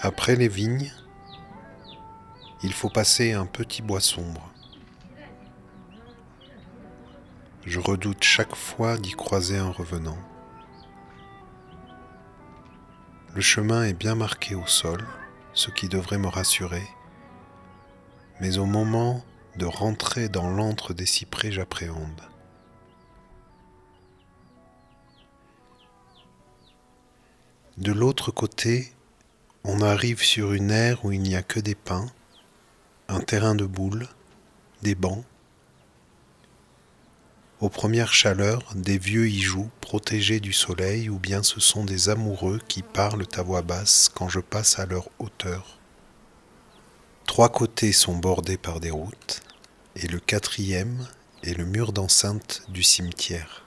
Après les vignes, il faut passer un petit bois sombre. Je redoute chaque fois d'y croiser un revenant. Le chemin est bien marqué au sol, ce qui devrait me rassurer, mais au moment de rentrer dans l'antre des cyprès, j'appréhende. De l'autre côté, on arrive sur une aire où il n'y a que des pins, un terrain de boules, des bancs, aux premières chaleurs, des vieux y jouent, protégés du soleil, ou bien ce sont des amoureux qui parlent à voix basse quand je passe à leur hauteur. Trois côtés sont bordés par des routes, et le quatrième est le mur d'enceinte du cimetière.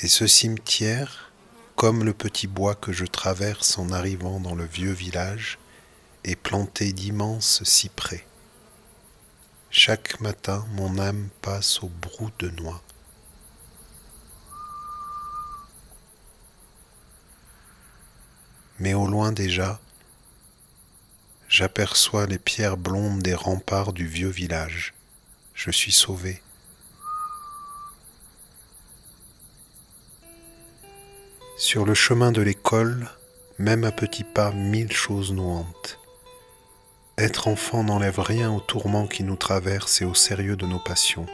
Et ce cimetière, comme le petit bois que je traverse en arrivant dans le vieux village, est planté d'immenses cyprès. Chaque matin, mon âme passe au brou de noix. Mais au loin déjà, j'aperçois les pierres blondes des remparts du vieux village. Je suis sauvé. Sur le chemin de l'école, même à petits pas, mille choses nous hantent. Être enfant n'enlève rien aux tourments qui nous traversent et au sérieux de nos passions.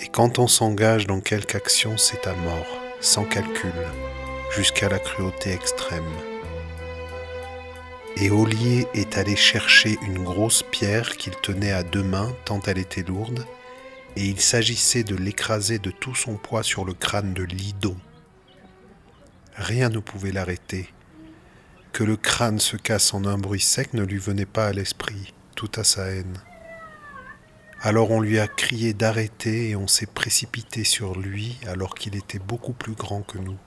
Et quand on s'engage dans quelque action, c'est à mort, sans calcul, jusqu'à la cruauté extrême. Et Ollier est allé chercher une grosse pierre qu'il tenait à deux mains tant elle était lourde, et il s'agissait de l'écraser de tout son poids sur le crâne de Lidon. Rien ne pouvait l'arrêter, que le crâne se casse en un bruit sec ne lui venait pas à l'esprit, tout à sa haine. Alors on lui a crié d'arrêter et on s'est précipité sur lui alors qu'il était beaucoup plus grand que nous.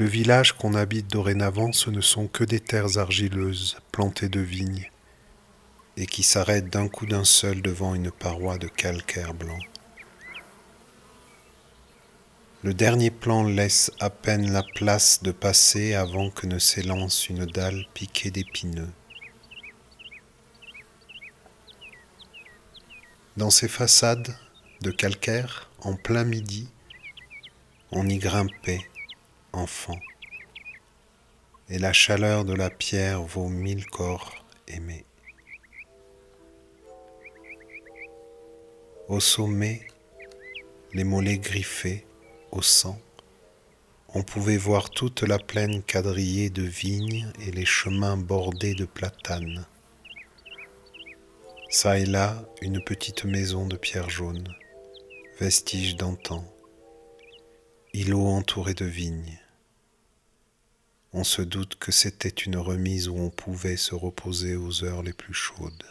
Le village qu'on habite dorénavant, ce ne sont que des terres argileuses plantées de vignes et qui s'arrête d'un coup d'un seul devant une paroi de calcaire blanc. Le dernier plan laisse à peine la place de passer avant que ne s'élance une dalle piquée d'épineux. Dans ces façades de calcaire, en plein midi, on y grimpait, enfant, et la chaleur de la pierre vaut mille corps aimés. Au sommet, les mollets griffés au sang, on pouvait voir toute la plaine quadrillée de vignes et les chemins bordés de platanes. Ça et là, une petite maison de pierre jaune, vestige d'antan, îlot entouré de vignes. On se doute que c'était une remise où on pouvait se reposer aux heures les plus chaudes.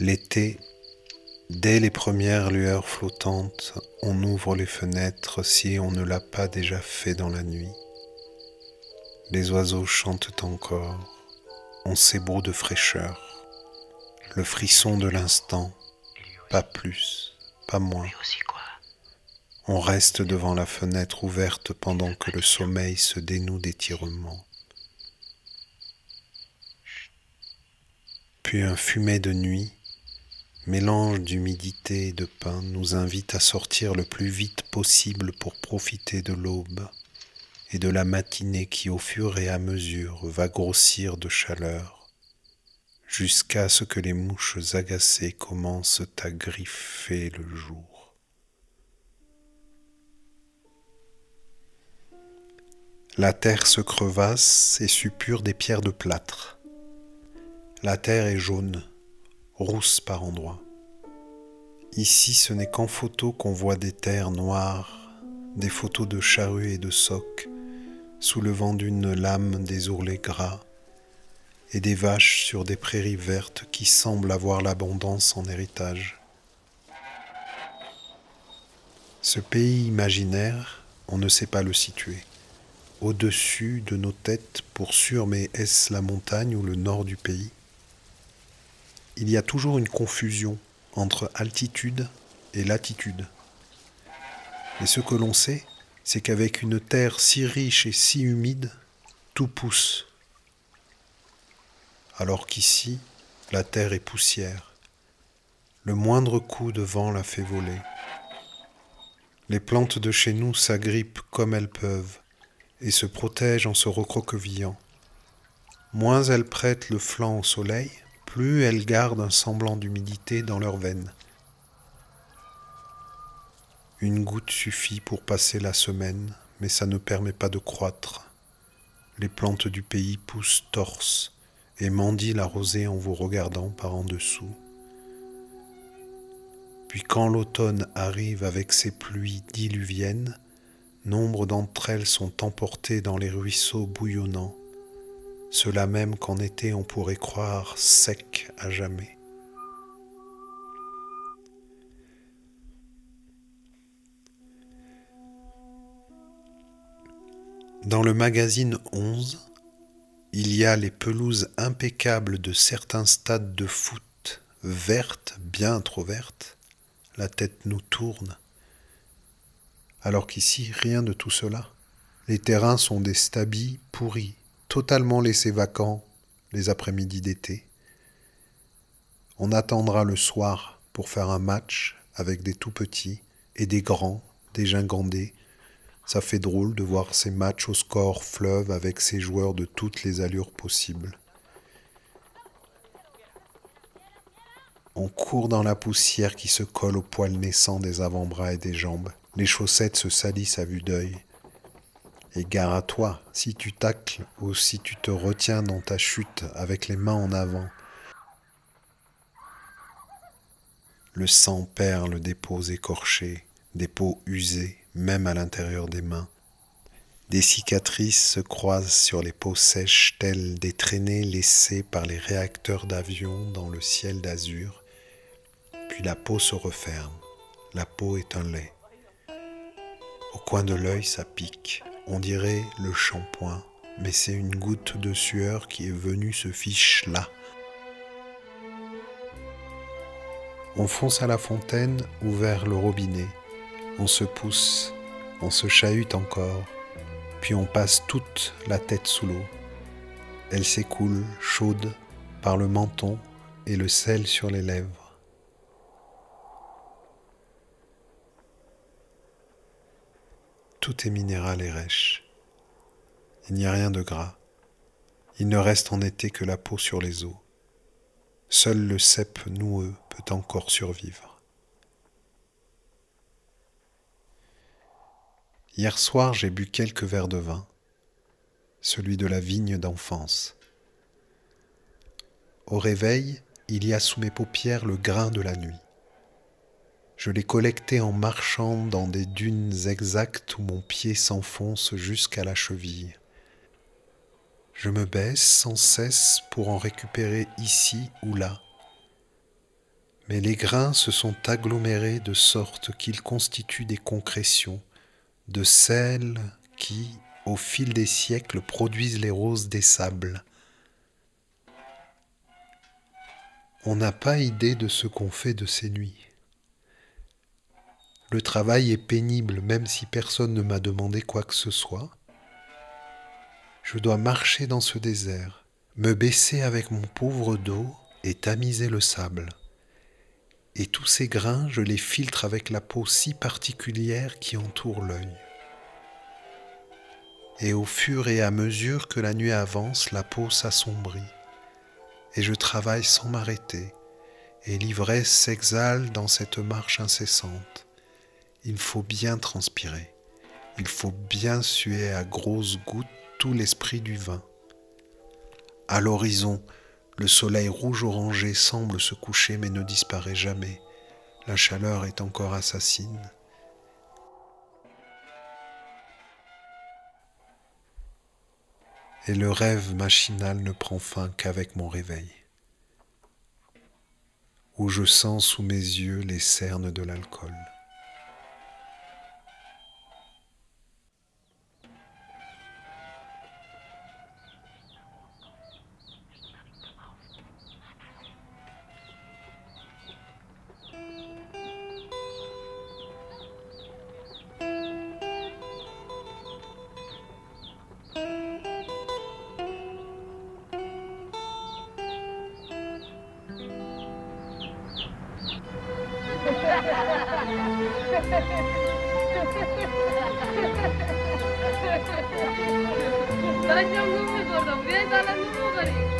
L'été, dès les premières lueurs flottantes, on ouvre les fenêtres si on ne l'a pas déjà fait dans la nuit. Les oiseaux chantent encore, on s'ébroue de fraîcheur, le frisson de l'instant, pas plus, pas moins. On reste devant la fenêtre ouverte pendant que le sommeil se dénoue d'étirements. Puis un fumet de nuit mélange d'humidité et de pain nous invite à sortir le plus vite possible pour profiter de l'aube et de la matinée qui au fur et à mesure va grossir de chaleur jusqu'à ce que les mouches agacées commencent à griffer le jour. La terre se crevasse et suppure des pierres de plâtre. La terre est jaune, rousse par endroits. Ici, ce n'est qu'en photo qu'on voit des terres noires, des photos de charrues et de socs, soulevant d'une lame des ourlets gras, et des vaches sur des prairies vertes qui semblent avoir l'abondance en héritage. Ce pays imaginaire, on ne sait pas le situer. Au-dessus de nos têtes, pour sûr, mais est-ce la montagne ou le nord du pays? Il y a toujours une confusion entre altitude et latitude. Et ce que l'on sait, c'est qu'avec une terre si riche et si humide, tout pousse. Alors qu'ici, la terre est poussière. Le moindre coup de vent la fait voler. Les plantes de chez nous s'agrippent comme elles peuvent et se protègent en se recroquevillant. Moins elles prêtent le flanc au soleil, plus elles gardent un semblant d'humidité dans leurs veines. Une goutte suffit pour passer la semaine, mais ça ne permet pas de croître. Les plantes du pays poussent torse et mendient la rosée en vous regardant par en dessous. Puis quand l'automne arrive avec ses pluies diluviennes, nombre d'entre elles sont emportées dans les ruisseaux bouillonnants, cela même qu'en été on pourrait croire sec à jamais. Dans le magazine 11, il y a les pelouses impeccables de certains stades de foot, vertes, bien trop vertes, la tête nous tourne. Alors qu'ici, rien de tout cela. Les terrains sont des stabis pourris, totalement laissés vacants les après-midi d'été. On attendra le soir pour faire un match avec des tout petits et des grands, des gingandés. Ça fait drôle de voir ces matchs au score fleuve avec ces joueurs de toutes les allures possibles. On court dans la poussière qui se colle au poil naissant des avant-bras et des jambes. Les chaussettes se salissent à vue d'œil. Et gare à toi, si tu tacles ou si tu te retiens dans ta chute avec les mains en avant. Le sang perle des peaux écorchées, des peaux usées, même à l'intérieur des mains. Des cicatrices se croisent sur les peaux sèches telles des traînées laissées par les réacteurs d'avion dans le ciel d'azur puis la peau se referme. La peau est un lait. Au coin de l'œil, ça pique. On dirait le shampoing, mais c'est une goutte de sueur qui est venue se fiche là. On fonce à la fontaine ou vers le robinet. On se pousse, on se chahute encore, puis on passe toute la tête sous l'eau. Elle s'écoule, chaude, par le menton et le sel sur les lèvres. Tout est minéral et rêche. Il n'y a rien de gras. Il ne reste en été que la peau sur les os. Seul le cep noueux peut encore survivre. Hier soir, j'ai bu quelques verres de vin, celui de la vigne d'enfance. Au réveil, il y a sous mes paupières le grain de la nuit. Je les collectais en marchant dans des dunes exactes où mon pied s'enfonce jusqu'à la cheville. Je me baisse sans cesse pour en récupérer ici ou là. Mais les grains se sont agglomérés de sorte qu'ils constituent des concrétions, de celles qui, au fil des siècles, produisent les roses des sables. On n'a pas idée de ce qu'on fait de ces nuits. Le travail est pénible même si personne ne m'a demandé quoi que ce soit. Je dois marcher dans ce désert, me baisser avec mon pauvre dos et tamiser le sable. Et tous ces grains, je les filtre avec la peau si particulière qui entoure l'œil. Et au fur et à mesure que la nuit avance, la peau s'assombrit. Et je travaille sans m'arrêter, et l'ivresse s'exhale dans cette marche incessante il faut bien transpirer. Il faut bien suer à grosses gouttes tout l'esprit du vin. À l'horizon, le soleil rouge-orangé semble se coucher mais ne disparaît jamais. La chaleur est encore assassine. Et le rêve machinal ne prend fin qu'avec mon réveil, où je sens sous mes yeux les cernes de l'alcool. Ben canım olmaz orada. Ben zaten ne olur?